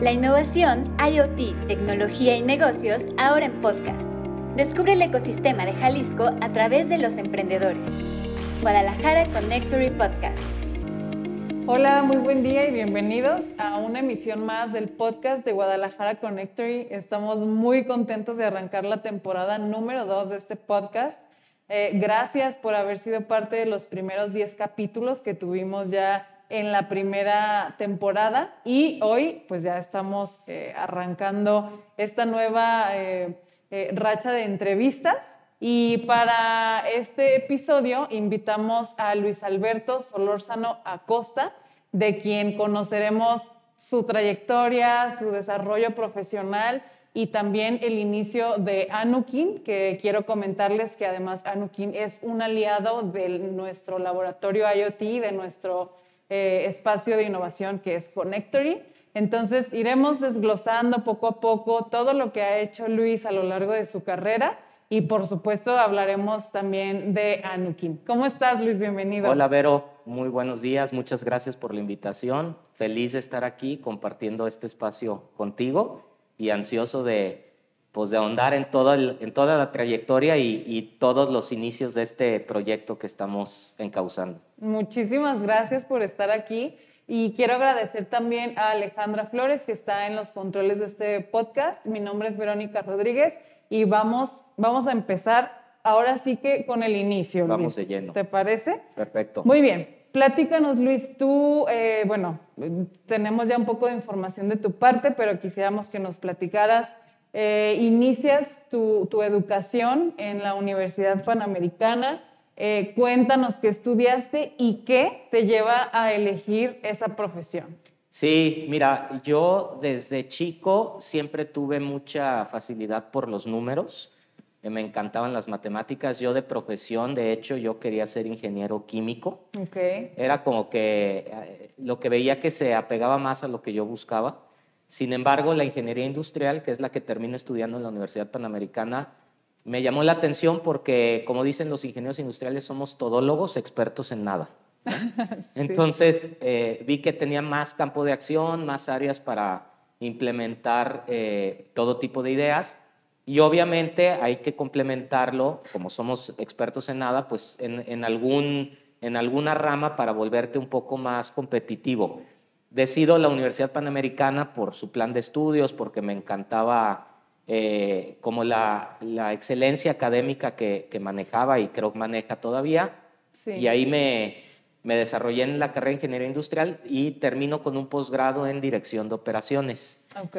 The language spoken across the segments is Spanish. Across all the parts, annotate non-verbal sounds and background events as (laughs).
La innovación, IoT, tecnología y negocios ahora en podcast. Descubre el ecosistema de Jalisco a través de los emprendedores. Guadalajara Connectory Podcast. Hola, muy buen día y bienvenidos a una emisión más del podcast de Guadalajara Connectory. Estamos muy contentos de arrancar la temporada número 2 de este podcast. Eh, gracias por haber sido parte de los primeros 10 capítulos que tuvimos ya en la primera temporada y hoy pues ya estamos eh, arrancando esta nueva eh, racha de entrevistas. Y para este episodio invitamos a Luis Alberto Solórzano Acosta, de quien conoceremos su trayectoria, su desarrollo profesional y también el inicio de Anukin, que quiero comentarles que además Anukin es un aliado de nuestro laboratorio IoT, de nuestro eh, espacio de innovación que es Connectory. Entonces iremos desglosando poco a poco todo lo que ha hecho Luis a lo largo de su carrera y por supuesto hablaremos también de Anukin. ¿Cómo estás, Luis? Bienvenido. Hola, Vero. Muy buenos días. Muchas gracias por la invitación. Feliz de estar aquí compartiendo este espacio contigo y ansioso de, pues, de ahondar en, todo en toda la trayectoria y, y todos los inicios de este proyecto que estamos encauzando. Muchísimas gracias por estar aquí. Y quiero agradecer también a Alejandra Flores, que está en los controles de este podcast. Mi nombre es Verónica Rodríguez y vamos, vamos a empezar ahora sí que con el inicio. Vamos de lleno. ¿Te parece? Perfecto. Muy bien. Platícanos, Luis, tú, eh, bueno, tenemos ya un poco de información de tu parte, pero quisiéramos que nos platicaras. Eh, inicias tu, tu educación en la Universidad Panamericana. Eh, cuéntanos qué estudiaste y qué te lleva a elegir esa profesión. Sí, mira, yo desde chico siempre tuve mucha facilidad por los números, me encantaban las matemáticas, yo de profesión, de hecho, yo quería ser ingeniero químico. Okay. Era como que eh, lo que veía que se apegaba más a lo que yo buscaba. Sin embargo, la ingeniería industrial, que es la que termino estudiando en la Universidad Panamericana, me llamó la atención porque, como dicen los ingenieros industriales, somos todólogos expertos en nada. (laughs) Entonces eh, vi que tenía más campo de acción, más áreas para implementar eh, todo tipo de ideas y obviamente hay que complementarlo, como somos expertos en nada, pues en, algún, en alguna rama para volverte un poco más competitivo. Decido la Universidad Panamericana por su plan de estudios, porque me encantaba eh, como la, excelencia académica que, manejaba y creo que maneja todavía. Y ahí me, me desarrollé en la carrera de Ingeniería Industrial y termino con un posgrado en Dirección de Operaciones. Ok.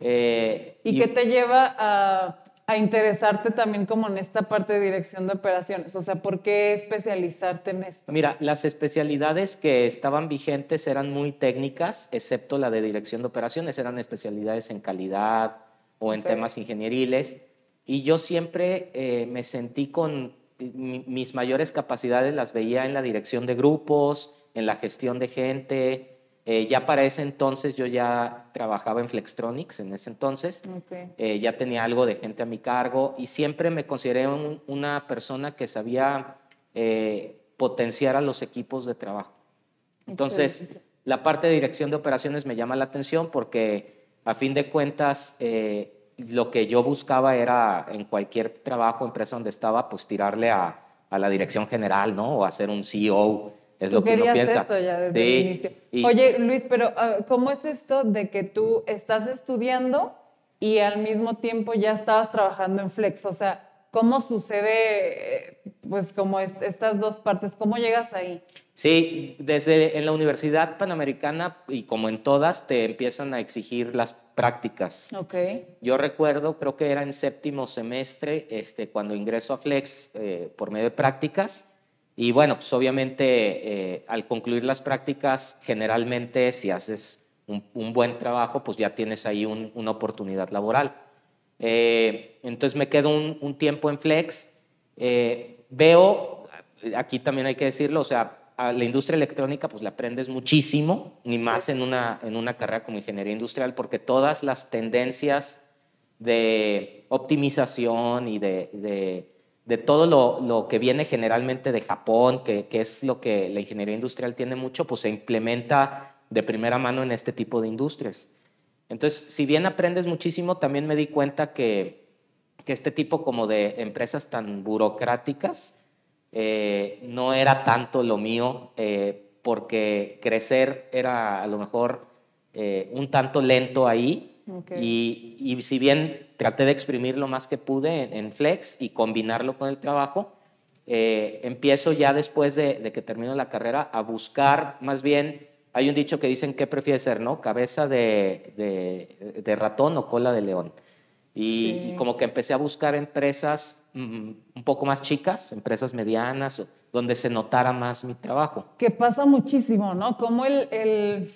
Eh, ¿Y, qué te lleva a, a, interesarte también como en esta parte de Dirección de Operaciones? O sea, ¿por qué especializarte en esto? Mira, las especialidades que estaban vigentes eran muy técnicas, excepto la de Dirección de Operaciones, eran especialidades en calidad o en temas ingenieriles. Y yo siempre eh, me sentí con mis mayores capacidades las veía en la dirección de grupos, en la gestión de gente. Eh, ya para ese entonces yo ya trabajaba en Flextronics, en ese entonces. Eh, ya tenía algo de gente a mi cargo y siempre me consideré una persona que sabía eh, potenciar a los equipos de trabajo. Entonces, la parte de dirección de operaciones me llama la atención porque a fin de cuentas lo que yo buscaba era en cualquier trabajo, empresa donde estaba, pues tirarle a, a la dirección general, ¿no? O hacer un CEO. Es lo que uno piensa. esto ya desde el inicio. Oye, Luis, pero ah, ¿cómo es esto de que tú estás estudiando y al mismo tiempo ya estabas trabajando en Flex? O sea, ¿cómo sucede, pues, como estas dos partes? ¿Cómo llegas ahí? Sí, desde en la Universidad Panamericana y como en todas, te empiezan a exigir las prácticas. Okay. Yo recuerdo, creo que era en séptimo semestre, este, cuando ingreso a Flex eh, por medio de prácticas. Y bueno, pues obviamente eh, al concluir las prácticas, generalmente si haces un, buen trabajo, pues ya tienes ahí una oportunidad laboral. Eh, entonces me quedo un, un tiempo en Flex. veo, aquí también hay que decirlo, o sea, a la industria electrónica pues la aprendes muchísimo, ni más en una, en una carrera como ingeniería industrial, porque todas las tendencias de optimización y de, de, todo lo, lo, que viene generalmente de Japón, que, que, es lo que la ingeniería industrial tiene mucho, pues se implementa de primera mano en este tipo de industrias. Entonces, si bien aprendes muchísimo, también me di cuenta que, que este tipo como de empresas tan burocráticas eh, no era tanto lo mío, eh, porque crecer era a lo mejor eh, un tanto lento ahí. Y, y, si bien traté de exprimir lo más que pude en, Flex y combinarlo con el trabajo, empiezo ya después de, de que termino la carrera a buscar más bien hay un dicho que dicen, ¿qué prefiere ser, no? ¿Cabeza de, de, ratón o cola de león? Y, como que empecé a buscar empresas mm, un poco más chicas, empresas medianas, donde se notara más mi trabajo. Que pasa muchísimo, ¿no? Como el, el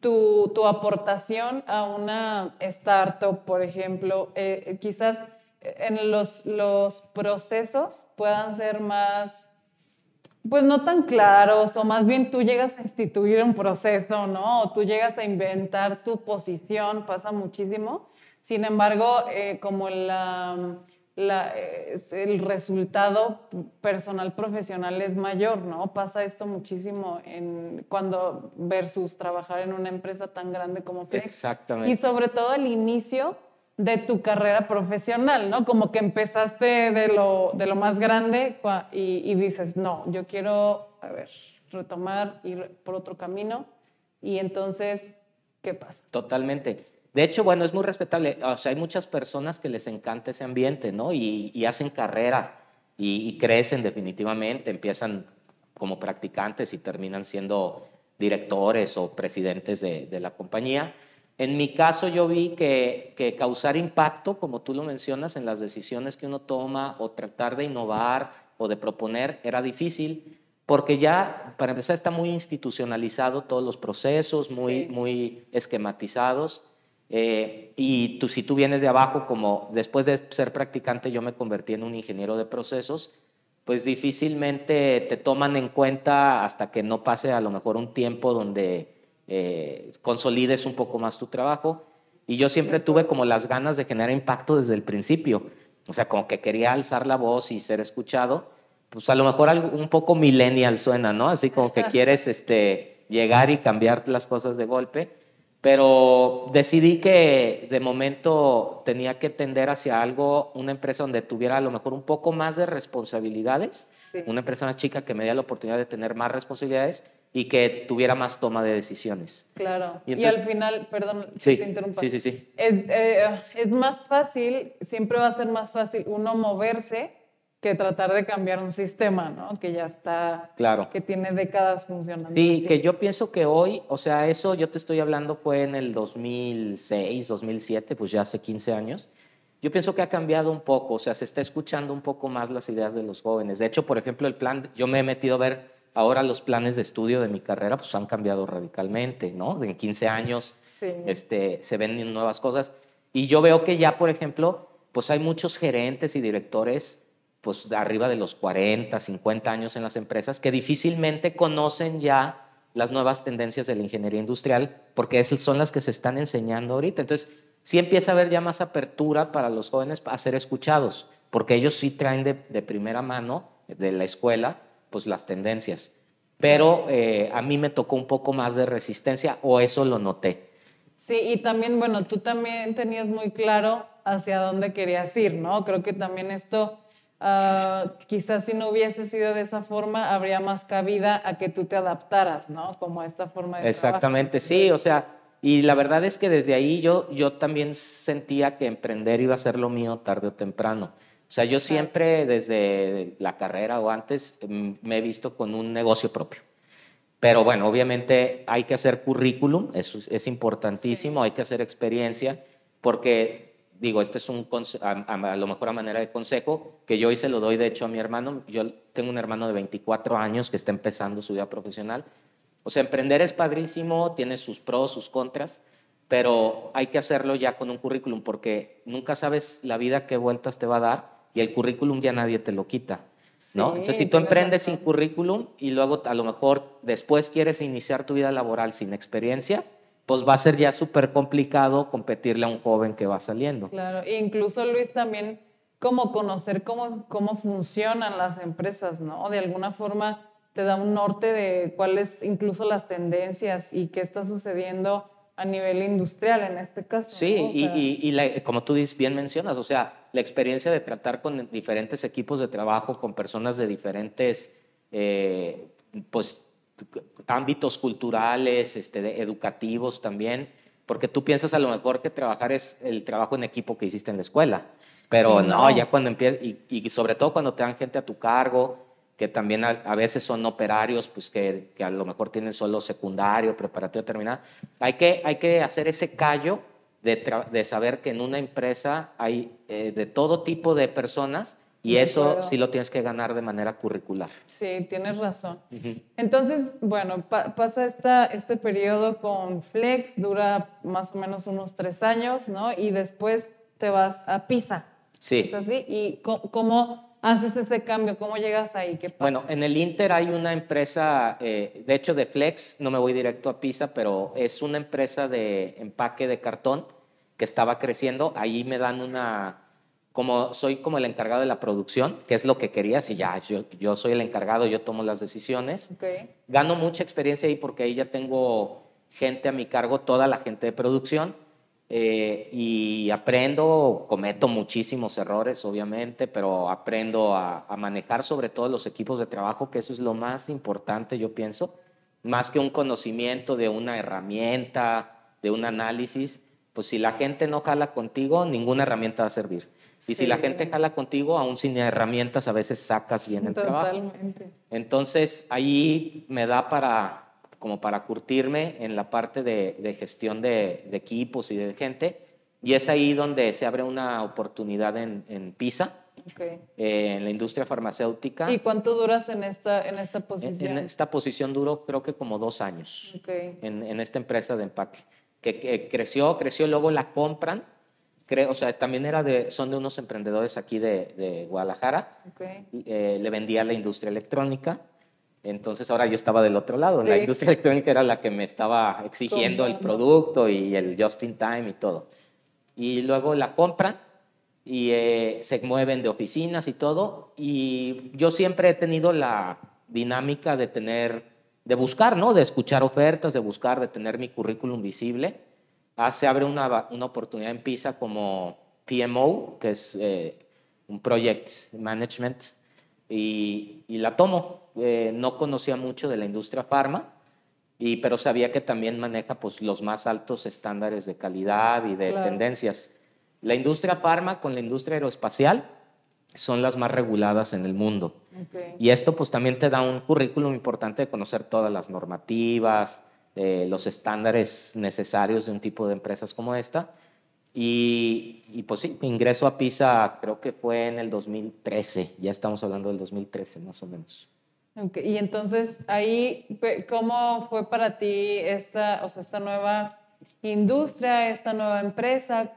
tu, tu, aportación a una startup, por ejemplo, eh, quizás en los, los procesos puedan ser más pues no tan claros, o más bien tú llegas a instituir un proceso, ¿no? O tú llegas a inventar tu posición, pasa muchísimo. Sin embargo, eh, como la, el resultado personal profesional es mayor, ¿no? Pasa esto muchísimo en, cuando versus trabajar en una empresa tan grande como Flex. Exactamente. Y sobre todo al inicio, de tu carrera profesional, ¿no? Como que empezaste de lo, de lo más grande y, dices, no, yo quiero, a ver, retomar, ir por otro camino. Y entonces, ¿qué pasa? Totalmente. De hecho, bueno, es muy respetable. O sea, hay muchas personas que les encanta ese ambiente, ¿no? Y, hacen carrera y, crecen definitivamente, empiezan como practicantes y terminan siendo directores o presidentes de, de la compañía. En mi caso yo vi que, causar impacto, como tú lo mencionas, en las decisiones que uno toma o tratar de innovar o de proponer era difícil porque ya, para empezar, está muy institucionalizado todos los procesos, muy, muy esquematizados. Eh, y tú, si tú vienes de abajo, como después de ser practicante yo me convertí en un ingeniero de procesos, pues difícilmente te toman en cuenta hasta que no pase a lo mejor un tiempo donde eh, consolides un poco más tu trabajo. Y yo siempre tuve como las ganas de generar impacto desde el principio. O sea, como que quería alzar la voz y ser escuchado. Pues a lo mejor un poco millennial suena, ¿no? Así como que (laughs) quieres este, llegar y cambiar las cosas de golpe. Pero decidí que de momento tenía que tender hacia algo, una empresa donde tuviera a lo mejor un poco más de responsabilidades, una empresa más chica que me diera la oportunidad de tener más responsabilidades y que tuviera más toma de decisiones. Claro. Y, al final, perdón, sí, te interrumpa. Sí, sí, sí. Es, eh, es más fácil, siempre va a ser más fácil uno moverse que tratar de cambiar un sistema, ¿no? Que ya está, claro. que tiene décadas funcionando. Sí, que yo pienso que hoy, o sea, eso yo te estoy hablando fue en el 2006, 2007, pues ya hace 15 años. Yo pienso que ha cambiado un poco, o sea, se está escuchando un poco más las ideas de los jóvenes. De hecho, por ejemplo, el plan, yo me he metido a ver ahora los planes de estudio de mi carrera, pues han cambiado radicalmente, ¿no? En 15 años este, se ven nuevas cosas. Y yo veo que ya, por ejemplo, pues hay muchos gerentes y directores pues arriba de los 40, 50 años en las empresas que difícilmente conocen ya las nuevas tendencias de la ingeniería industrial porque esas son las que se están enseñando ahorita. Entonces, sí empieza a haber ya más apertura para los jóvenes a ser escuchados, porque ellos sí traen de, primera mano de la escuela pues las tendencias. Pero eh, a mí me tocó un poco más de resistencia o eso lo noté. Sí, y también, bueno, tú también tenías muy claro hacia dónde querías ir, ¿no? Creo que también esto Ah, quizás si no hubiese sido de esa forma, habría más cabida a que tú te adaptaras, ¿no? Como a esta forma de Exactamente, sí, o sea, y la verdad es que desde ahí yo, yo también sentía que emprender iba a ser lo mío tarde o temprano. O sea, yo siempre desde la carrera o antes mm, me he visto con un negocio propio. Pero bueno, obviamente hay que hacer currículum, eso es importantísimo, hay que hacer experiencia, porque digo, este es un a, lo mejor a manera de consejo, que yo hoy se lo doy de hecho a mi hermano. Yo tengo un hermano de 24 años que está empezando su vida profesional. O sea, emprender es padrísimo, tiene sus pros, sus contras, pero hay que hacerlo ya con un currículum porque nunca sabes la vida qué vueltas te va a dar y el currículum ya nadie te lo quita. ¿no? Entonces, si tú emprendes sin currículum y luego a lo mejor después quieres iniciar tu vida laboral sin experiencia, pues va a ser ya súper complicado competirle a un joven que va saliendo. Claro, e incluso Luis también como conocer cómo, cómo funcionan las empresas, ¿no? De alguna forma te da un norte de cuáles incluso las tendencias y qué está sucediendo a nivel industrial en este caso. Sí, ¿no? O y, sea, y- y la- como tú dices, bien mencionas, o sea, la experiencia de tratar con diferentes equipos de trabajo, con personas de diferentes eh, pues, ámbitos culturales, este, educativos también, porque tú piensas a lo mejor que trabajar es el trabajo en equipo que hiciste en la escuela, pero no. ya cuando empiezas, y, y sobre todo cuando te dan gente a tu cargo, que también a, a veces son operarios, pues que, que a lo mejor tienen solo secundario, preparatorio terminado. Hay que, hay que hacer ese callo de, de saber que en una empresa hay eh, de todo tipo de personas y eso acuerdo. sí lo tienes que ganar de manera curricular. Sí, tienes razón. Ujú. Entonces, bueno, pa- pasa esta, este periodo con Flex, dura más o menos unos tres años, ¿no? Y después te vas a Pisa. Sí. ¿Es así? ¿Y cómo haces ese cambio? ¿Cómo llegas ahí? ¿Qué pasa? Bueno, en el Inter hay una empresa, eh, de hecho de Flex, no me voy directo a Pisa, pero es una empresa de empaque de cartón que estaba creciendo. Ahí me dan una, como soy como el encargado de la producción, que es lo que quería, si ya yo, yo soy el encargado, yo tomo las decisiones. Ok. Gano mucha experiencia ahí porque ahí ya tengo gente a mi cargo, toda la gente de producción, eh, y aprendo, cometo muchísimos errores, obviamente, pero aprendo a, a manejar sobre todo los equipos de trabajo, que eso es lo más importante, yo pienso, más que un conocimiento de una herramienta, de un análisis, pues si la gente no jala contigo, ninguna herramienta va a servir. Y si la Sí. gente jala contigo, aún sin herramientas, a veces sacas bien el trabajo. Totalmente. Entonces, ahí me da para, como para curtirme en la parte de, de gestión de, de equipos y de gente. Y es ahí donde se abre una oportunidad en, en PISA, Ok. eh, en la industria farmacéutica. ¿Y cuánto duras en esta, en esta En, posición? en esta posición duró creo que como dos años Ok. en, en esta empresa de empaque, que, que creció, creció, luego la compran. Creo, o sea, también era de, son de unos emprendedores aquí de, de Guadalajara. Ok. eh, le vendía la industria electrónica. Entonces ahora yo estaba del otro lado. La Sí. industria electrónica era la que me estaba exigiendo el producto y el just in time y todo. Y luego la compran y eh, se mueven de oficinas y todo. Y yo siempre he tenido la dinámica de tener, de buscar, ¿no? De escuchar ofertas, de buscar, de tener mi currículum visible. Ah, se abre una, una oportunidad en PISA como PMO, que es eh, un Project Management, y, y la tomo. Eh, no conocía mucho de la industria farma, y, pero sabía que también maneja pues, los más altos estándares de calidad y de Claro. tendencias. La industria farma con la industria aeroespacial son las más reguladas en el mundo. Ok. Y esto pues también te da un currículum importante de conocer todas las normativas, eh, los estándares necesarios de un tipo de empresas como esta. Y, y, pues sí, mi ingreso a PISA creo que fue en el 2013, ya estamos hablando del 2013 más o menos. Ok, Y entonces ahí, ¿cómo fue para ti esta, o sea, esta nueva industria, esta nueva empresa?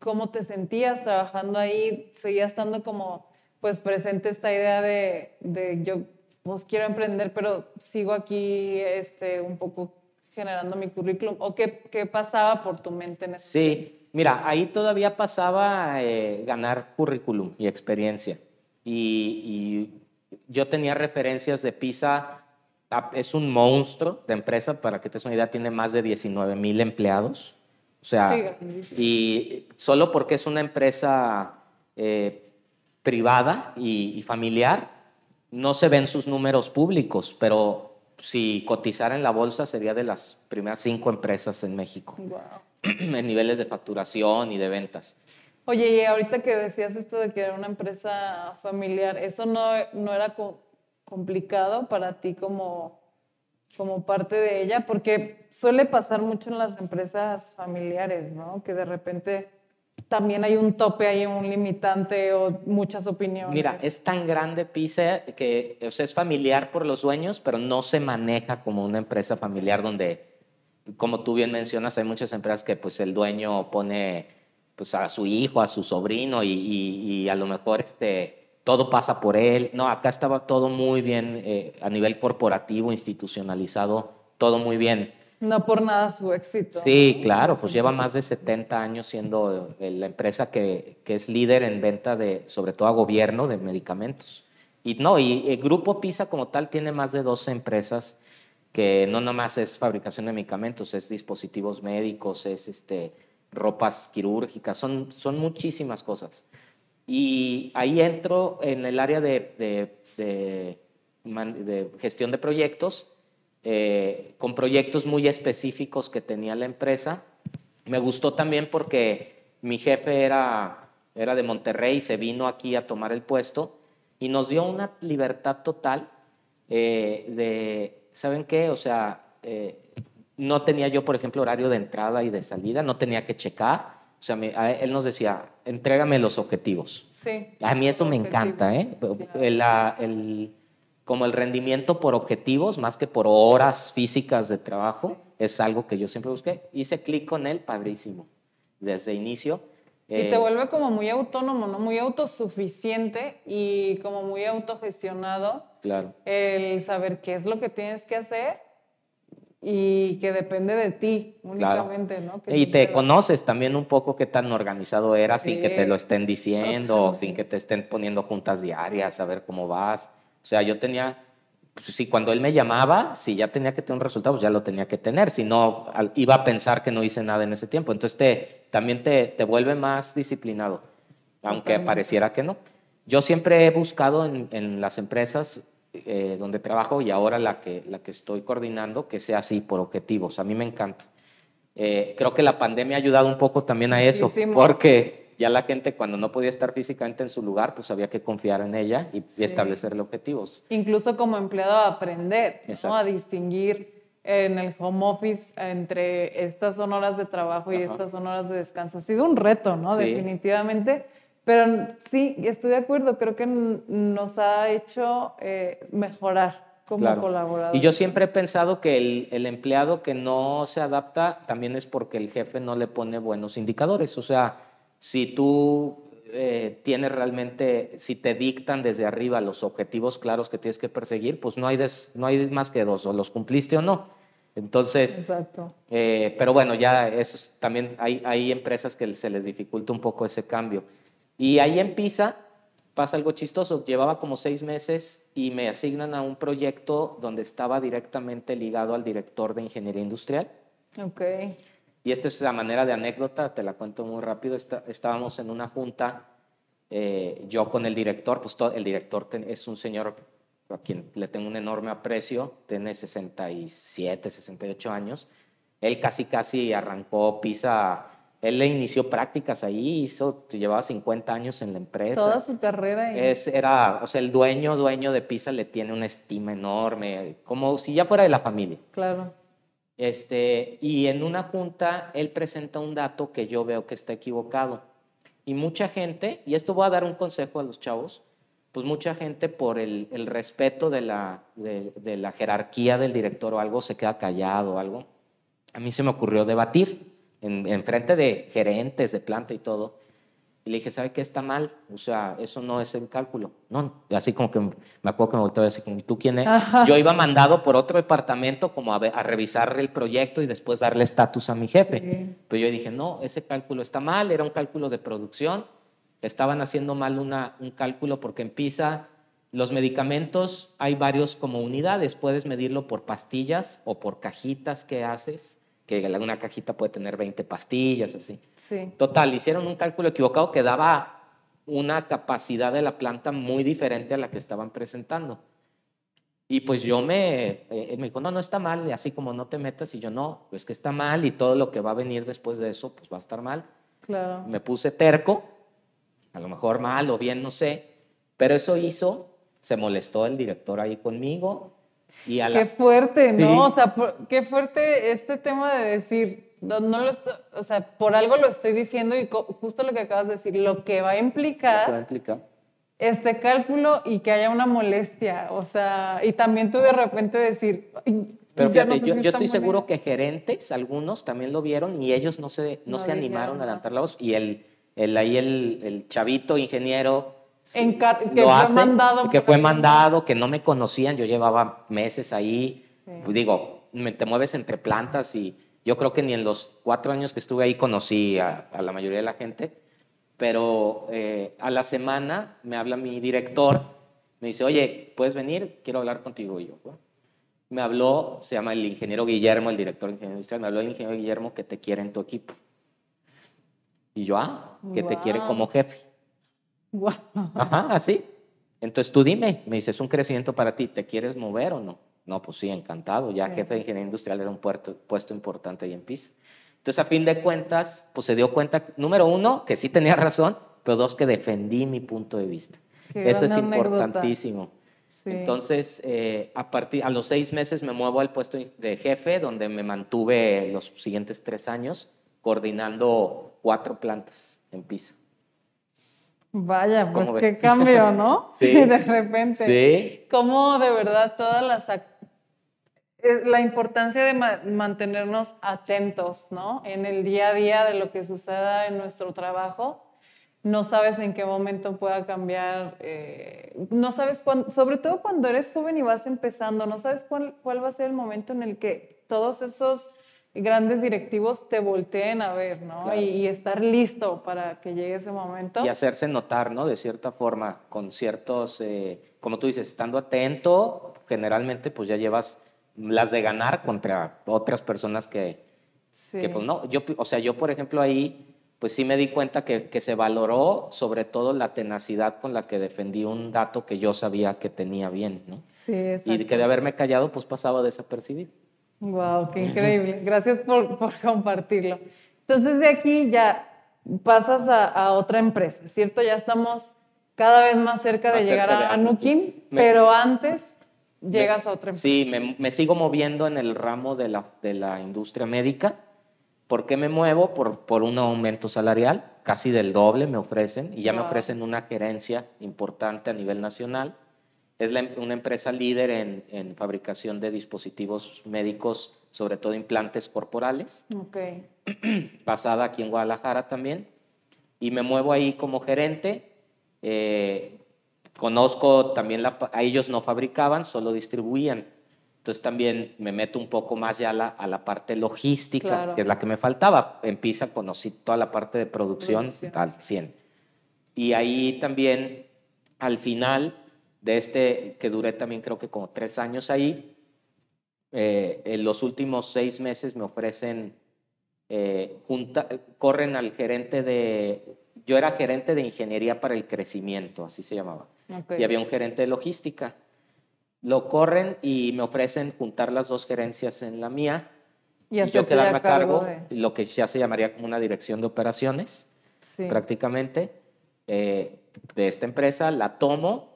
¿Cómo te sentías trabajando ahí? ¿Seguía estando como, pues, presente esta idea de, de yo, pues, quiero emprender, pero sigo aquí, este, un poco generando mi currículum? ¿O qué, qué pasaba por tu mente en ese Sí, mira, ahí todavía pasaba eh, ganar currículum y experiencia. Y, y yo tenía referencias de PISA, ah, es un monstruo de empresa, para que te des una idea, tiene más de 19 mil empleados. O sea, Sí, y solo porque es una empresa eh, privada y, y familiar, no se ven sus números públicos, pero si cotizara en la bolsa sería de las primeras cinco empresas en México Wow. (clears throat) en niveles de facturación y de ventas. Oye, y ahorita que decías esto de que era una empresa familiar, ¿eso no, no era co- complicado para ti como, como parte de ella? Porque suele pasar mucho en las empresas familiares, ¿no? Que de repente también hay un tope, hay un limitante o muchas opiniones. Mira, es tan grande PISA que o sea, es familiar por los dueños, pero no se maneja como una empresa familiar donde, como tú bien mencionas, hay muchas empresas que pues el dueño pone pues a su hijo, a su sobrino y, y- y a lo mejor este, todo pasa por él. No, acá estaba todo muy bien eh, a nivel corporativo, institucionalizado, todo muy bien. No por nada su éxito. Sí, claro, pues lleva más de 70 años siendo eh, la empresa que, que es líder en venta de, sobre todo a gobierno, de medicamentos. Y no, y el grupo PISA como tal tiene más de 12 empresas que no nomás es fabricación de medicamentos, es dispositivos médicos, es este, ropas quirúrgicas, son, son muchísimas cosas. Y ahí entro en el área de, de, gestión de proyectos, eh, con proyectos muy específicos que tenía la empresa. Me gustó también porque mi jefe era, era de Monterrey, se vino aquí a tomar el puesto y nos dio una libertad total eh, de, ¿saben qué? O sea, eh, no tenía yo, por ejemplo, horario de entrada y de salida, no tenía que checar. O sea, él nos decía, entrégame los objetivos. Sí. A mí eso me encanta, ¿eh? El, como el rendimiento por objetivos, más que por horas físicas de trabajo, es algo que yo siempre busqué. Hice clic con él, padrísimo, desde inicio. Y te eh, vuelve como muy autónomo, ¿no? Muy autosuficiente y como muy autogestionado. Claro. El saber qué es lo que tienes que hacer y que depende de ti únicamente, ¿no? y te conoces también un poco qué tan organizado eras sin que te lo estén diciendo, sin que te estén poniendo juntas diarias, a ver cómo vas. O sea, yo tenía, sí, cuando él me llamaba, si ya tenía que tener un resultado, pues ya lo tenía que tener, si no, iba a pensar que no hice nada en ese tiempo. Entonces te, también te, te vuelve más disciplinado, aunque pareciera que no. Yo siempre he buscado en, en las empresas eh, donde trabajo y ahora la que, la que estoy coordinando, que sea así, por objetivos. A mí me encanta. Eh, creo que la pandemia ha ayudado un poco también a eso, porque ya la gente cuando no podía estar físicamente en su lugar, pues había que confiar en ella y, establecerle objetivos. Incluso como empleado a aprender, ¿no? a distinguir en el home office entre estas son horas de trabajo y estas son horas de descanso. Ha sido un reto, ¿no? Definitivamente. Pero sí, estoy de acuerdo, creo que nos ha hecho eh, mejorar como colaboradores. Y yo siempre he pensado que el, el, empleado que no se adapta también es porque el jefe no le pone buenos indicadores. O sea, si tú eh, tienes realmente, si te dictan desde arriba los objetivos claros que tienes que perseguir, pues no hay, no hay más que dos, o los cumpliste o no. Entonces, Exacto. Eh, pero bueno, ya eso también hay, hay empresas que se les dificulta un poco ese cambio. Y ahí en Pisa pasa algo chistoso. Llevaba como seis meses y me asignan a un proyecto donde estaba directamente ligado al director de ingeniería industrial. Ok. Y esta es la manera de anécdota, te la cuento muy rápido. estábamos en una junta, eh, yo con el director, pues el director es un señor a quien le tengo un enorme aprecio, tiene 67, 68 años. Él casi, casi arrancó Pisa él le inició prácticas ahí, hizo, llevaba 50 años en la empresa. Toda su carrera. Es, era, o sea, el dueño, dueño de Pisa le tiene una estima enorme, como si ya fuera de la familia. Claro. Este, y en una junta, él presenta un dato que yo veo que está equivocado. Y mucha gente, y esto voy a dar un consejo a los chavos, pues mucha gente por el, el respeto de la, de, la jerarquía del director o algo se queda callado o algo. A mí se me ocurrió debatir en, frente de gerentes de planta y todo. Y le dije, ¿sabe qué está mal? O sea, eso no es el cálculo. No, así como que me acuerdo que me volteó a decir, ¿tú quién es? Yo iba mandado por otro departamento como a, a revisar el proyecto y después darle estatus a mi jefe. Pero yo dije, no, ese cálculo está mal, era un cálculo de producción. Estaban haciendo mal una, un cálculo porque en PISA los medicamentos hay varios como unidades. Puedes medirlo por pastillas o por cajitas que haces que una cajita puede tener 20 pastillas, así. Sí. Total, hicieron un cálculo equivocado que daba una capacidad de la planta muy diferente a la que estaban presentando. Y pues yo me, eh, me dijo, no, no está mal, y así como no te metas, y yo no, pues que está mal, y todo lo que va a venir después de eso, pues va a estar mal. Claro. Me puse terco, a lo mejor mal o bien, no sé, pero eso hizo, se molestó el director ahí conmigo, Qué fuerte, ¿no? O sea, qué fuerte este tema de decir, no, lo o sea, por algo lo estoy diciendo y justo lo que acabas de decir, lo que va a implicar, va a implicar? este cálculo y que haya una molestia, o sea, y también tú de repente decir... Pero fíjate, yo, yo, estoy seguro que gerentes, algunos también lo vieron y ellos no se, no, se animaron a levantar la voz. Y el, el, ahí el, el chavito ingeniero que fue mandado. Que fue mandado, que no me conocían, yo llevaba meses ahí, digo, me, te mueves entre plantas y yo creo que ni en los cuatro años que estuve ahí conocí a, la mayoría de la gente, pero eh, a la semana me habla mi director, me dice, oye, ¿puedes venir? Quiero hablar contigo. Y yo, me habló, se llama el ingeniero Guillermo, el director de ingeniería industrial, me habló el ingeniero Guillermo que te quiere en tu equipo. Y yo, ah, que te quiere como jefe. Wow. Ajá, así. Entonces tú dime, me dice, es un crecimiento para ti, ¿te quieres mover o no? No, pues sí, encantado. Ya Sí. jefe de ingeniería industrial era un puerto- puesto importante ahí en PISA. Entonces, a fin de cuentas, pues se dio cuenta, número uno, que sí tenía razón, pero dos, que defendí mi punto de vista. Qué Eso es importantísimo. Sí. Entonces, eh, a, partir, a los seis meses me muevo al puesto de jefe, donde me mantuve los siguientes tres años coordinando cuatro plantas en PISA. Vaya, pues ¿Cómo qué ves? cambio, (laughs) ¿no? Sí. (laughs) De repente. Sí, Cómo de verdad todas las... eh, La importancia de ma- mantenernos atentos, ¿no? En el día a día de lo que suceda en nuestro trabajo. No sabes en qué momento pueda cambiar. eh, no sabes cuándo, sobre todo cuando eres joven y vas empezando, no sabes cuál, cuál va a ser el momento en el que todos esos grandes directivos te volteen a ver, ¿no? Claro. Y, y estar listo para que llegue ese momento. y hacerse notar, ¿no? De cierta forma, con ciertos, eh, como tú dices, estando atento, generalmente pues ya llevas las de ganar contra otras personas que, Sí. que pues no, yo, o sea, yo por ejemplo ahí, pues sí me di cuenta que, que se valoró sobre todo la tenacidad con la que defendí un dato que yo sabía que tenía bien, ¿no? Sí, Y exacto. que de haberme callado, pues pasaba desapercibido. Wow, qué increíble. Gracias por, por compartirlo. Entonces de aquí ya pasas a, a otra empresa, ¿cierto? Ya estamos cada vez más cerca de llegar de a Anukin. Me- pero antes llegas a otra empresa. Sí, me, me sigo moviendo en el ramo de la, de la industria médica. ¿Por qué me muevo? Por, por un aumento salarial, casi del doble me ofrecen, y ya me ofrecen una gerencia importante a nivel nacional. Es la em- una empresa líder en, en fabricación de dispositivos médicos, sobre todo implantes corporales, Ok. (clears throat) basada aquí en Guadalajara también. Y me muevo ahí como gerente. Eh, conozco también, la, a ellos no fabricaban, solo distribuían. Entonces también me meto un poco más ya a la, a la parte logística, Claro. que es la que me faltaba. En PISA conocí toda la parte de producción, Producción, al 100. Y ahí también, al final de este, que duré también creo que como tres años ahí, eh, en los últimos seis meses me ofrecen, eh, junta- corren al gerente de, yo era gerente de ingeniería para el crecimiento, así se llamaba, y había un gerente de logística. Lo corren y me ofrecen juntar las dos gerencias en la mía y y yo quedarme a cargo, de- lo que ya se llamaría como una dirección de operaciones Sí. prácticamente eh, de esta empresa, la tomo,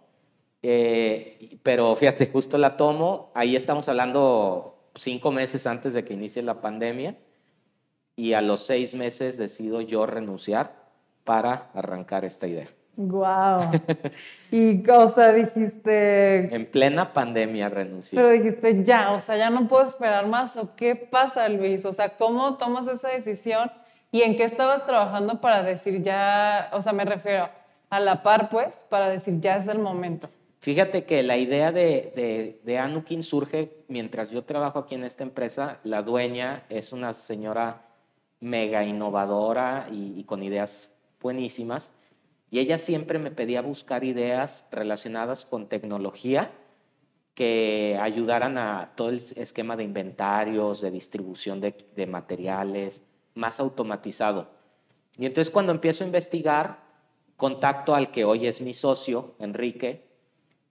eh, pero fíjate, justo la tomo, ahí estamos hablando cinco meses antes de que inicie la pandemia y a los seis meses decido yo renunciar para arrancar esta idea. Wow. (laughs) Y, o sea, dijiste, En plena pandemia renuncié. pero dijiste ya, o sea, ya no puedo esperar más. ¿O qué pasa, Luis? O sea, ¿cómo tomas esa decisión? ¿Y en qué estabas trabajando para decir ya, o sea, me refiero a la par, pues, para decir ya es el momento? Fíjate que la idea de, de, Anukin surge mientras yo trabajo aquí en esta empresa. La dueña es una señora mega innovadora y, y con ideas buenísimas. Y ella siempre me pedía buscar ideas relacionadas con tecnología que ayudaran a todo el esquema de inventarios, de distribución de, de materiales, más automatizado. Y entonces cuando empiezo a investigar, contacto al que hoy es mi socio, Enrique,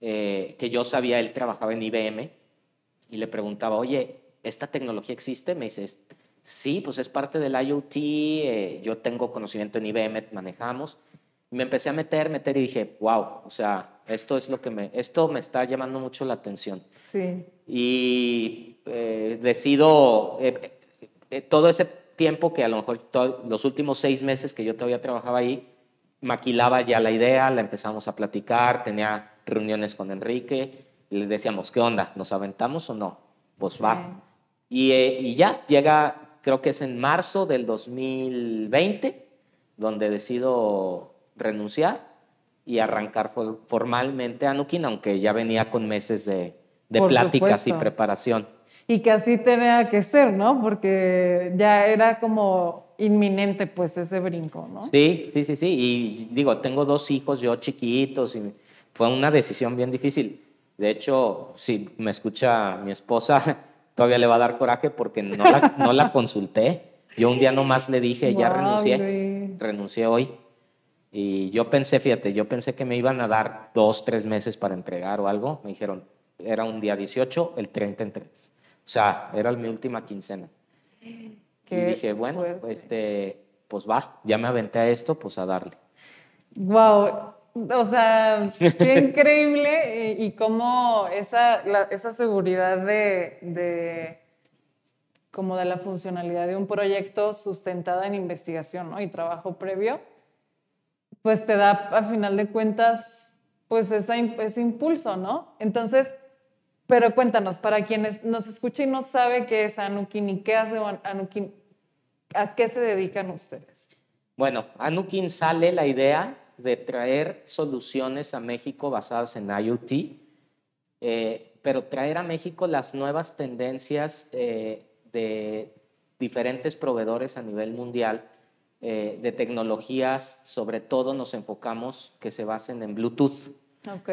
eh, que yo sabía, él trabajaba en IBM, y le preguntaba, oye, ¿esta tecnología existe? Me dice, "Es- sí, pues es parte del IoT, eh, yo tengo conocimiento en IBM, manejamos. Me empecé a meter, meter y dije, wow, o sea, esto es lo que me, esto me está llamando mucho la atención. Sí. Y eh, decido, eh, eh, todo ese tiempo que a lo mejor to- los últimos seis meses que yo todavía trabajaba ahí, maquilaba ya la idea, la empezamos a platicar, tenía reuniones con Enrique, y le decíamos, ¿qué onda? ¿Nos aventamos o no? Pues Sí. va. Y, eh, y ya, llega, creo que es en marzo del 2020, donde decido renunciar y arrancar for- formalmente a Nukin, aunque ya venía con meses de, de pláticas y supuesto. preparación. Y que así tenía que ser, ¿no? Porque ya era como inminente, pues, ese brinco, ¿no? Sí, sí, sí, sí. Y digo, tengo dos hijos yo chiquitos y fue una decisión bien difícil. De hecho, si me escucha mi esposa, (laughs) todavía le va a dar coraje porque no la, no la consulté. Yo un día nomás le dije, ya Wow, renuncié, Luis. renuncié hoy. Y yo pensé, fíjate, yo pensé que me iban a dar dos, tres meses para entregar o algo. Me dijeron, era un día 18, el 30 entregas. O sea, era mi última quincena. y Qué dije, bueno, fuerte. este, pues va, ya me aventé a esto, pues a darle. Wow, o sea, qué increíble y, y cómo esa, la- esa seguridad de, de- como de la funcionalidad de un proyecto sustentada en investigación ¿no? y trabajo previo, pues te da a final de cuentas pues esa ese impulso, ¿no? Entonces, pero cuéntanos, para quienes nos escuchan y no sabe qué es Anukin y qué hace Anukin, ¿a qué se dedican ustedes? Bueno, Anukin sale la idea de traer soluciones a México basadas en IoT, eh, pero traer a México las nuevas tendencias eh, de diferentes proveedores a nivel mundial eh, de tecnologías, sobre todo nos enfocamos que se basen en Bluetooth. Ok.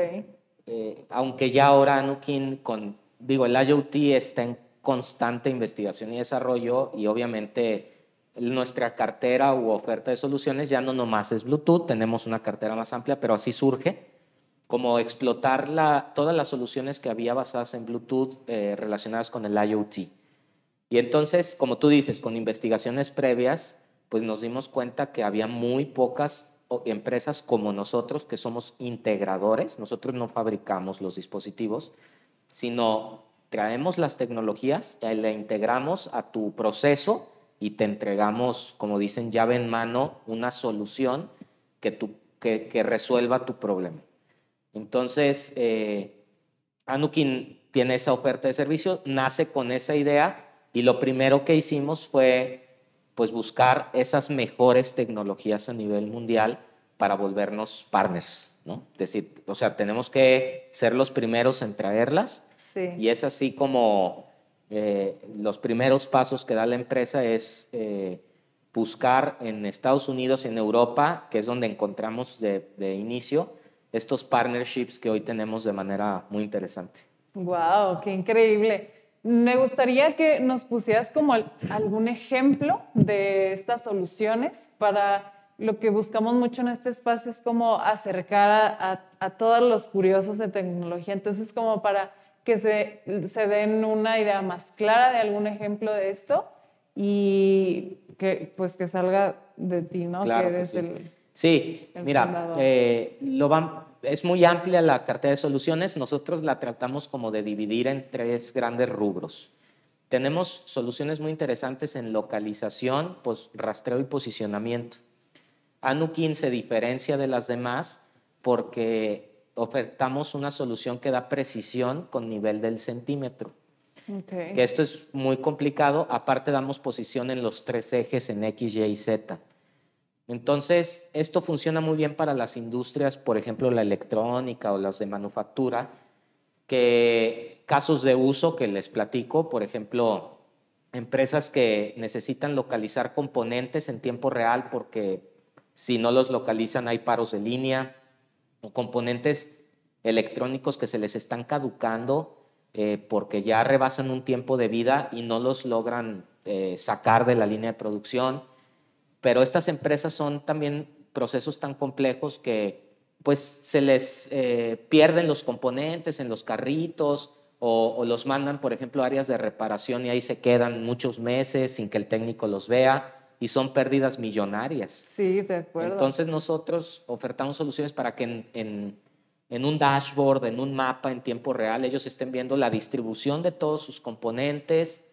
Eh, aunque ya ahora Anukin, con, digo, el IoT está en constante investigación y desarrollo y obviamente nuestra cartera u oferta de soluciones ya no nomás es Bluetooth, tenemos una cartera más amplia, pero así surge como explotar la, todas las soluciones que había basadas en Bluetooth eh, relacionadas con el IoT. Y entonces, como tú dices, con investigaciones previas, pues nos dimos cuenta que había muy pocas empresas como nosotros que somos integradores. Nosotros no fabricamos los dispositivos, sino traemos las tecnologías, eh, le integramos a tu proceso y te entregamos, como dicen, llave en mano, una solución que, tu- que, que resuelva tu problema. Entonces, eh, Anukin tiene esa oferta de servicio, nace con esa idea y lo primero que hicimos fue pues buscar esas mejores tecnologías a nivel mundial para volvernos partners, ¿no? Es decir, o sea, tenemos que ser los primeros en traerlas Sí. y es así como eh, los primeros pasos que da la empresa es eh, buscar en Estados Unidos en Europa, que es donde encontramos de, de inicio estos partnerships que hoy tenemos de manera muy interesante. Wow, qué increíble. Me gustaría que nos pusieras como al- algún ejemplo de estas soluciones para lo que buscamos mucho en este espacio es como acercar a, a- a todos los curiosos de tecnología. Entonces, como para que se, se den una idea más clara de algún ejemplo de esto y que pues que salga de ti, ¿no? Claro que que eres sí. el... Sí, el mira, eh, lo van- es muy amplia la cartera de soluciones. Nosotros la tratamos como de dividir en tres grandes rubros. Tenemos soluciones muy interesantes en localización, pues, rastreo y posicionamiento. Anukin se diferencia de las demás porque ofertamos una solución que da precisión con nivel del centímetro que esto es muy complicado. Aparte damos posición en los tres ejes en X, Y y Z. Entonces, esto funciona muy bien para las industrias, por ejemplo, la electrónica o las de manufactura, que casos de uso que les platico, por ejemplo, empresas que necesitan localizar componentes en tiempo real porque si no los localizan hay paros de línea, componentes electrónicos que se les están caducando eh, porque ya rebasan un tiempo de vida y no los logran eh, sacar de la línea de producción. Pero estas empresas son también procesos tan complejos que pues se les eh, pierden los componentes en los carritos o, o los mandan, por ejemplo, a áreas de reparación y ahí se quedan muchos meses sin que el técnico los vea y son pérdidas millonarias. Sí, de acuerdo. Entonces nosotros ofertamos soluciones para que en, en- en un dashboard, en un mapa en tiempo real, ellos estén viendo la distribución de todos sus componentes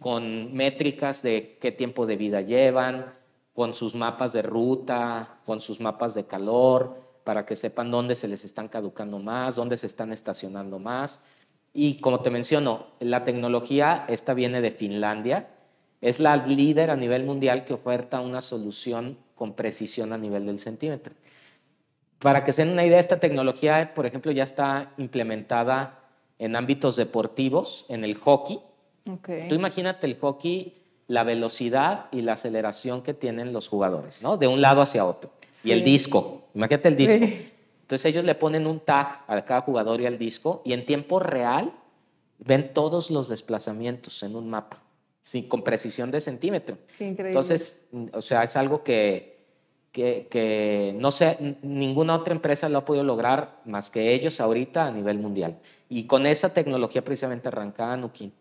con métricas de qué tiempo de vida llevan, con sus mapas de ruta, con sus mapas de calor, para que sepan dónde se les están caducando más, dónde se están estacionando más. Y como te menciono, la tecnología, esta viene de Finlandia, es la líder a nivel mundial que oferta una solución con precisión a nivel del centímetro. Para que se den una idea, esta tecnología, por ejemplo, ya está implementada en ámbitos deportivos, en el hockey. Ok. Tú imagínate el hockey, la velocidad y la aceleración que tienen los jugadores, ¿no? De un lado hacia otro. Sí. Y el disco, imagínate el disco. Sí. Entonces ellos le ponen un tag a cada jugador y al disco y en tiempo real ven todos los desplazamientos en un mapa, sin, con precisión de centímetro. increíble. Entonces, o sea, es algo que, que, que, no sé, ninguna otra empresa lo ha podido lograr más que ellos ahorita a nivel mundial. Y con esa tecnología precisamente arrancada Nuki,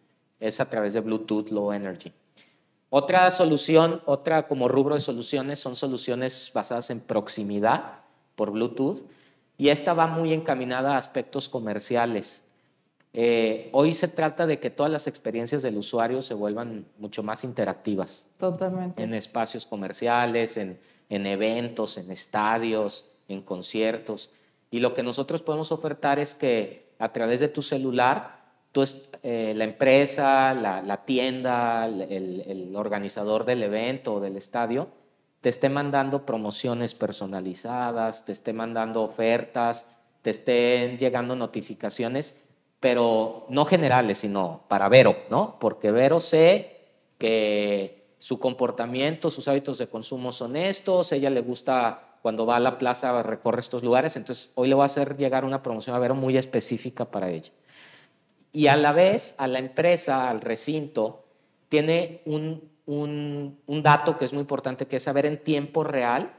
es a través de Bluetooth Low Energy. Otra solución, otra como rubro de soluciones son soluciones basadas en proximidad por Bluetooth y esta va muy encaminada a aspectos comerciales. Eh, hoy se trata de que todas las experiencias del usuario se vuelvan mucho más interactivas. Totalmente. En espacios comerciales, en, en eventos, en estadios, en conciertos. Y lo que nosotros podemos ofertar es que a través de tu celular, tú, eh, la empresa, la, la tienda, el, el, organizador del evento o del estadio, te esté mandando promociones personalizadas, te esté mandando ofertas, te estén llegando notificaciones pero no generales, sino para Vero, ¿no? Porque Vero sé que su comportamiento, sus hábitos de consumo son estos, ella le gusta cuando va a la plaza, recorre estos lugares, entonces hoy le voy a hacer llegar una promoción a Vero muy específica para ella. Y a la vez, a la empresa, al recinto, tiene un, un, un dato que es muy importante, que es saber en tiempo real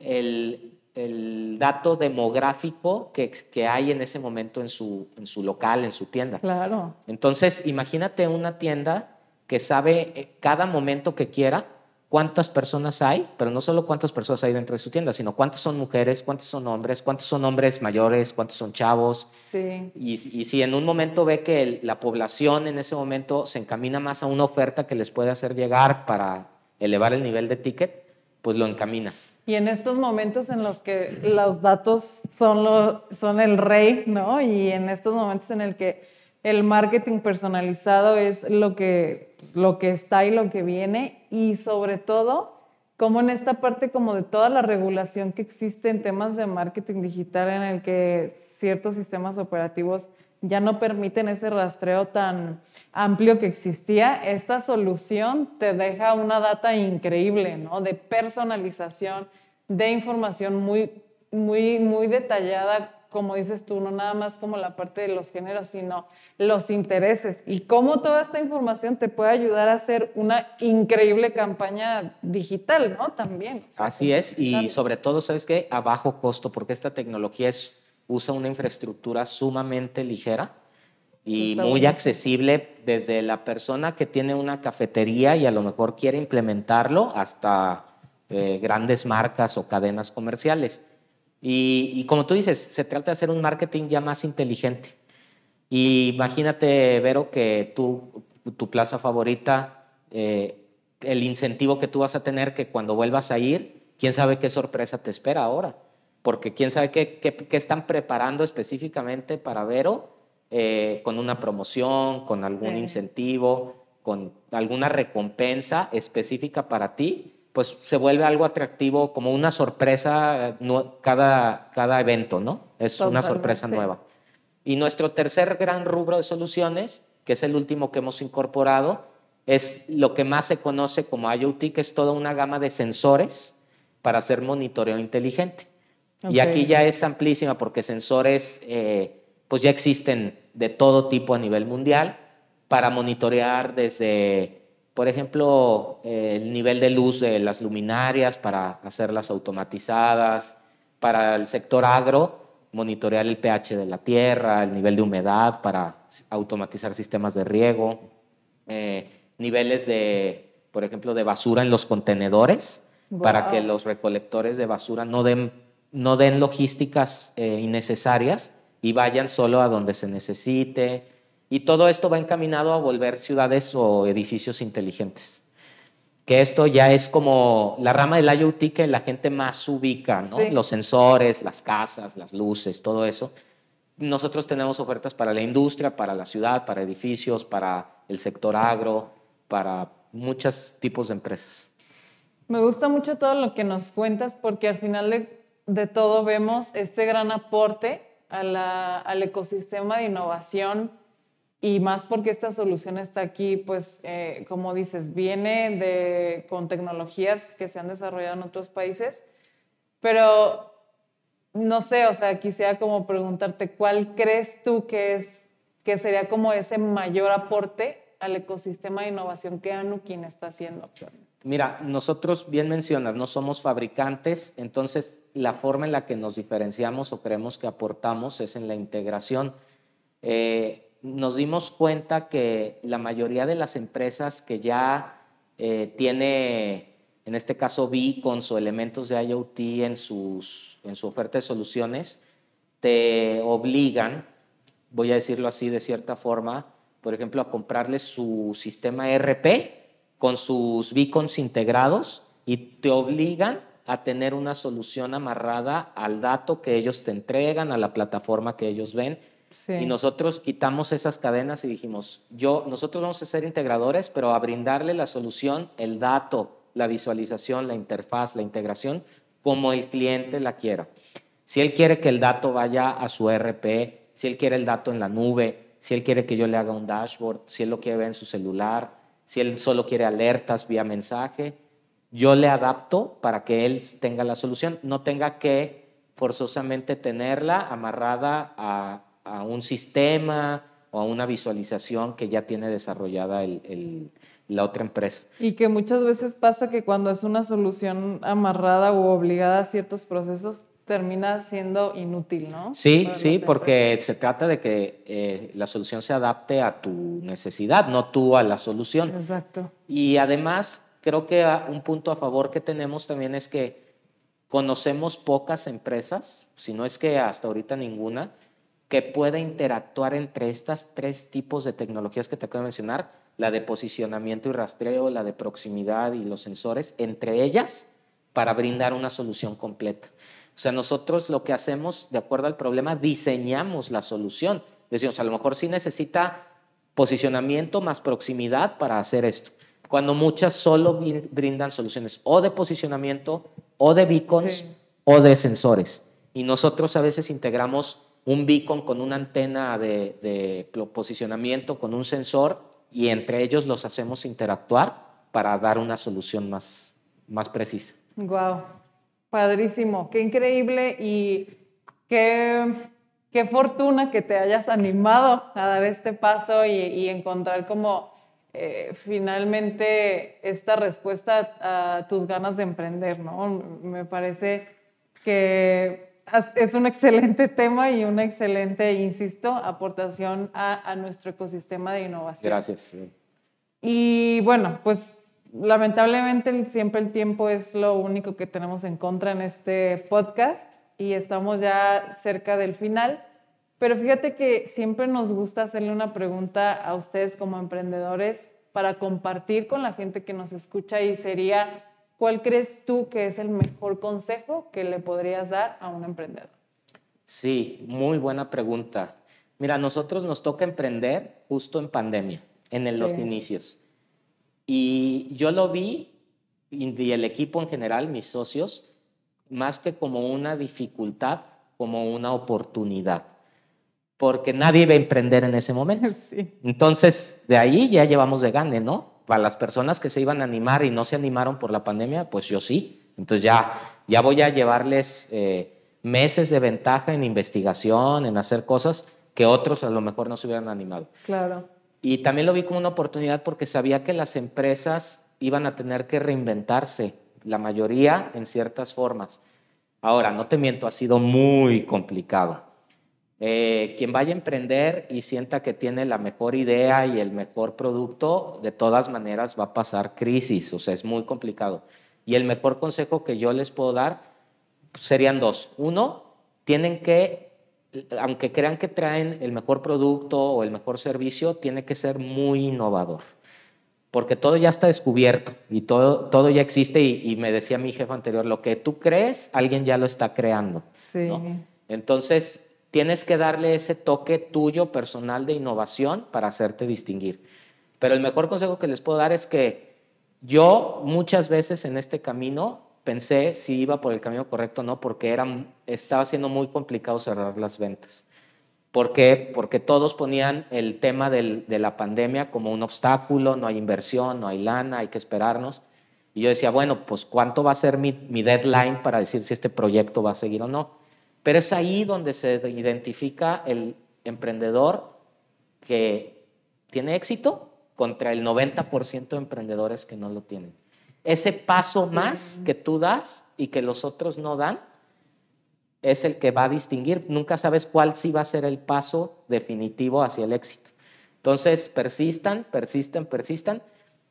el, el dato demográfico que, que, hay en ese momento en su, en su local, en su tienda. Claro. Entonces, imagínate una tienda que sabe eh, cada momento que quiera cuántas personas hay, pero no solo cuántas personas hay dentro de su tienda, sino cuántas son mujeres, cuántos son hombres, cuántos son hombres mayores, cuántos son chavos. Sí. Y, y si en un momento ve que el, la población en ese momento se encamina más a una oferta que les puede hacer llegar para elevar el nivel de ticket, pues lo encaminas. Y en estos momentos en los que los datos son, lo, son el rey, ¿no? Y en estos momentos en el que el marketing personalizado es lo que, pues, lo que está y lo que viene, y sobre todo, como en esta parte como de toda la regulación que existe en temas de marketing digital en el que ciertos sistemas operativos ya no permiten ese rastreo tan amplio que existía, esta solución te deja una data increíble, ¿no? De personalización, de información muy, muy, muy detallada, como dices tú, no nada más como la parte de los géneros, sino los intereses y cómo toda esta información te puede ayudar a hacer una increíble campaña digital, ¿no? También. Así es, y sobre todo, ¿sabes qué? A bajo costo, porque esta tecnología es usa una infraestructura sumamente ligera y muy accesible desde la persona que tiene una cafetería y a lo mejor quiere implementarlo hasta eh, grandes marcas o cadenas comerciales. Y, y, como tú dices, se trata de hacer un marketing ya más inteligente. Y imagínate, Vero, que tú, tu plaza favorita, eh, el incentivo que tú vas a tener que cuando vuelvas a ir, quién sabe qué sorpresa te espera ahora porque quién sabe qué, qué, están preparando específicamente para Vero eh, con una promoción, con algún incentivo, con alguna recompensa específica para ti, pues se vuelve algo atractivo, como una sorpresa eh, cada, cada evento, ¿no? Es una sorpresa nueva. Y nuestro tercer gran rubro de soluciones, que es el último que hemos incorporado, es lo que más se conoce como IoT, que es toda una gama de sensores para hacer monitoreo inteligente. Y aquí ya es amplísima porque sensores eh, pues ya existen de todo tipo a nivel mundial para monitorear desde, por ejemplo, el nivel de luz de las luminarias para hacerlas automatizadas, para el sector agro, monitorear el pH de la tierra, el nivel de humedad para automatizar sistemas de riego, eh, niveles de, por ejemplo, de basura en los contenedores para que los recolectores de basura no den no den logísticas eh, innecesarias y vayan solo a donde se necesite. Y todo esto va encaminado a volver ciudades o edificios inteligentes. Que esto ya es como la rama del IoT que la gente más ubica, ¿no? Los sensores, las casas, las luces, todo eso. Nosotros tenemos ofertas para la industria, para la ciudad, para edificios, para el sector agro, para muchos tipos de empresas. Me gusta mucho todo lo que nos cuentas porque al final de de todo vemos este gran aporte al ecosistema de innovación y más porque esta solución está aquí, pues, eh, como dices, viene de, con tecnologías que se han desarrollado en otros países, pero no sé, o sea, quisiera como preguntarte, ¿cuál crees tú que es, que sería como ese mayor aporte al ecosistema de innovación que Anukin está haciendo actualmente? Mira, nosotros, bien mencionas, no somos fabricantes, entonces la forma en la que nos diferenciamos o creemos que aportamos es en la integración. Eh, nos dimos cuenta que la mayoría de las empresas que ya eh, tiene, en este caso, beacons o elementos de IoT en, sus, en su oferta de soluciones, te obligan, voy a decirlo así de cierta forma, por ejemplo, a comprarles su sistema ERP con sus beacons integrados y te obligan a tener una solución amarrada al dato que ellos te entregan, a la plataforma que ellos ven. Y nosotros quitamos esas cadenas y dijimos, yo, nosotros vamos a ser integradores, pero a brindarle la solución, el dato, la visualización, la interfaz, la integración, como el cliente la quiera. Si él quiere que el dato vaya a su RP, si él quiere el dato en la nube, si él quiere que yo le haga un dashboard, si él lo quiere ver en su celular, si él solo quiere alertas vía mensaje, yo le adapto para que él tenga la solución, no tenga que forzosamente tenerla amarrada a, un sistema o a una visualización que ya tiene desarrollada la otra empresa. Y que muchas veces pasa que cuando es una solución amarrada o obligada a ciertos procesos, termina siendo inútil, ¿no? Sí, sí, porque se trata de que eh, la solución se adapte a tu necesidad, no tú a la solución. Exacto. Y además, creo que un punto a favor que tenemos también es que conocemos pocas empresas, si no es que hasta ahorita ninguna, que pueda interactuar entre estas tres tipos de tecnologías que te acabo de mencionar, la de posicionamiento y rastreo, la de proximidad y los sensores, entre ellas, para brindar una solución completa. O sea, nosotros lo que hacemos, de acuerdo al problema, diseñamos la solución. Decimos, a lo mejor sí necesita posicionamiento más proximidad para hacer esto. Cuando muchas solo brindan soluciones o de posicionamiento, o de beacons, o de sensores. Y nosotros a veces integramos un beacon con una antena de, de posicionamiento, con un sensor, y entre ellos los hacemos interactuar para dar una solución más, más precisa. Wow. Padrísimo, qué increíble y qué, qué fortuna que te hayas animado a dar este paso y, encontrar como eh, finalmente esta respuesta a tus ganas de emprender, ¿no? Me parece que es un excelente tema y una excelente, insisto, aportación a, a nuestro ecosistema de innovación. Gracias. Y bueno, pues lamentablemente siempre el tiempo es lo único que tenemos en contra en este podcast y estamos ya cerca del final. Pero fíjate que siempre nos gusta hacerle una pregunta a ustedes como emprendedores para compartir con la gente que nos escucha y sería, ¿cuál crees tú que es el mejor consejo que le podrías dar a un emprendedor? Sí, muy buena pregunta. Mira, a nosotros nos toca emprender justo en pandemia, en los inicios. Y yo lo vi, y el equipo en general, mis socios, más que como una dificultad, como una oportunidad, porque nadie iba a emprender en ese momento. (laughs) Entonces, de ahí ya llevamos de gane, ¿no? Para las personas que se iban a animar y no se animaron por la pandemia, pues yo sí. Entonces ya, ya voy a llevarles eh, meses de ventaja en investigación, en hacer cosas que otros a lo mejor no se hubieran animado. Claro. Y también lo vi como una oportunidad porque sabía que las empresas iban a tener que reinventarse, la mayoría en ciertas formas. Ahora, no te miento, ha sido muy complicado. Eh, quien vaya a emprender y sienta que tiene la mejor idea y el mejor producto, de todas maneras va a pasar crisis, o sea, es muy complicado. Y el mejor consejo que yo les puedo dar serían dos. Uno, tienen que aunque crean que traen el mejor producto o el mejor servicio, tiene que ser muy innovador. Porque todo ya está descubierto y todo, todo ya existe. Y, me decía mi jefe anterior, lo que tú crees, alguien ya lo está creando. Sí. Entonces, tienes que darle ese toque tuyo personal de innovación para hacerte distinguir. Pero el mejor consejo que les puedo dar es que yo muchas veces en este camino pensé si iba por el camino correcto o no, porque era, estaba siendo muy complicado cerrar las ventas. ¿Por qué? Porque todos ponían el tema de la pandemia como un obstáculo, no hay inversión, no hay lana, hay que esperarnos. Y yo decía, bueno, pues ¿cuánto va a ser mi, mi deadline para decir si este proyecto va a seguir o no? Pero es ahí donde se identifica el emprendedor que tiene éxito contra el 90% de emprendedores que no lo tienen. Ese paso más que tú das y que los otros no dan es el que va a distinguir. Nunca sabes cuál sí va a ser el paso definitivo hacia el éxito. Entonces, persistan, persisten, persistan.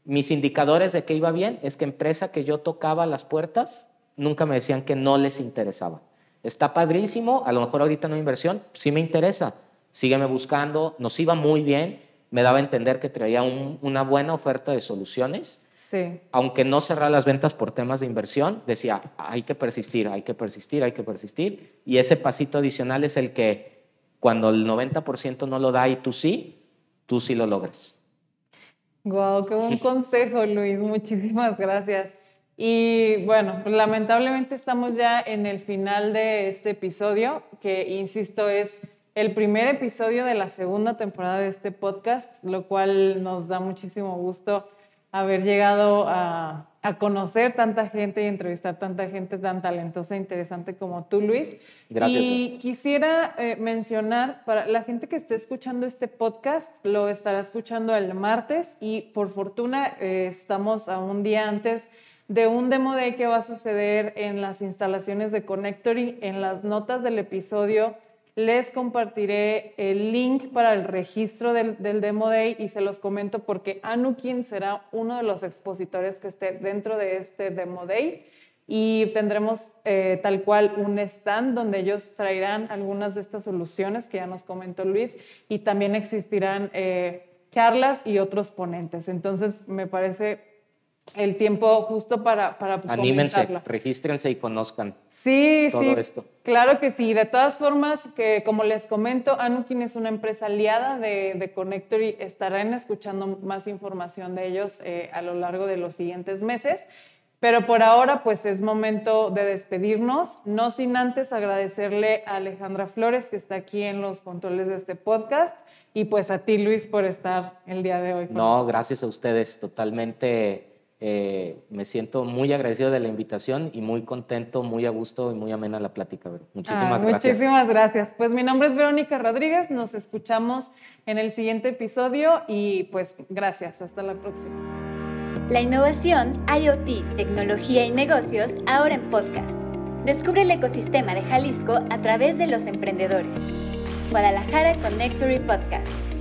Mis indicadores de que iba bien es que empresa que yo tocaba las puertas, nunca me decían que no les interesaba. Está padrísimo, a lo mejor ahorita no hay inversión, sí me interesa, sígueme buscando, nos iba muy bien, me daba a entender que traía una buena oferta de soluciones. Sí. Aunque no cerrara las ventas por temas de inversión, decía, hay que persistir, hay que persistir, hay que persistir. Y ese pasito adicional es el que cuando el 90% no lo da y tú sí, tú sí lo logras. Wow, qué buen (laughs) consejo, Luis. Muchísimas gracias. Y bueno, pues lamentablemente estamos ya en el final de este episodio, que insisto es el primer episodio de la segunda temporada de este podcast, lo cual nos da muchísimo gusto haber llegado a, conocer tanta gente y entrevistar tanta gente tan talentosa e interesante como tú, Luis. Gracias. Y quisiera eh, mencionar, para la gente que esté escuchando este podcast, lo estará escuchando el martes y por fortuna eh, estamos a un día antes de un demo day que va a suceder en las instalaciones de Connectory. En las notas del episodio les compartiré el link para el registro del, Demo Day y se los comento porque Anukin será uno de los expositores que esté dentro de este Demo Day y tendremos eh, tal cual un stand donde ellos traerán algunas de estas soluciones que ya nos comentó Luis y también existirán eh, charlas y otros ponentes. Entonces me parece el tiempo justo para, para Anímense, regístrense y conozcan sí, todo sí, esto. Claro que sí. De todas formas, que como les comento, Anukin es una empresa aliada de, de Connectory. Estarán escuchando más información de ellos eh, a lo largo de los siguientes meses. Pero por ahora, pues es momento de despedirnos, no sin antes agradecerle a Alejandra Flores, que está aquí en los controles de este podcast, y pues a ti, Luis, por estar el día de hoy. no, gracias a ustedes, totalmente eh, me siento muy agradecido de la invitación y muy contento, muy a gusto y muy amena la plática. Muchísimas ah, gracias. Muchísimas gracias. Pues mi nombre es Verónica Rodríguez, nos escuchamos en el siguiente episodio y pues gracias, hasta la próxima. La innovación, IoT, tecnología y negocios ahora en podcast. Descubre el ecosistema de Jalisco a través de los emprendedores. Guadalajara Connectory Podcast.